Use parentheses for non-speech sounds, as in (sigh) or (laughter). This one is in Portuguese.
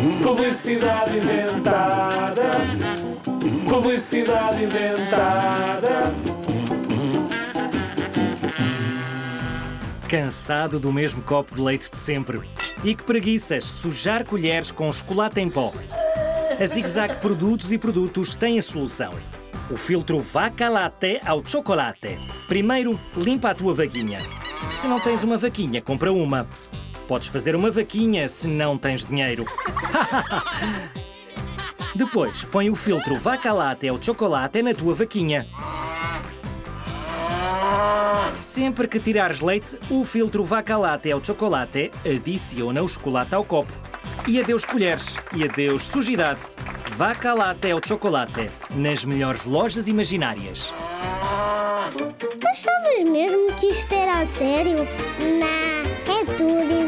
Publicidade inventada. Publicidade inventada. Cansado do mesmo copo de leite de sempre? E que preguiças sujar colheres com chocolate em pó? A Zig Zag Produtos e Produtos tem a solução. O filtro Vaca Latte ao chocolate. Primeiro, limpa a tua vaquinha. Se não tens uma vaquinha, compra uma. Podes fazer uma vaquinha se não tens dinheiro. (laughs) Depois, põe o filtro Vaca Latte ao chocolate na tua vaquinha. Sempre que tirares leite, o filtro Vaca Latte ao chocolate adiciona o chocolate ao copo. E adeus colheres, e adeus sujidade. Vaca Latte ao chocolate, nas melhores lojas imaginárias. Achavas mesmo que isto era a sério? Não, é tudo.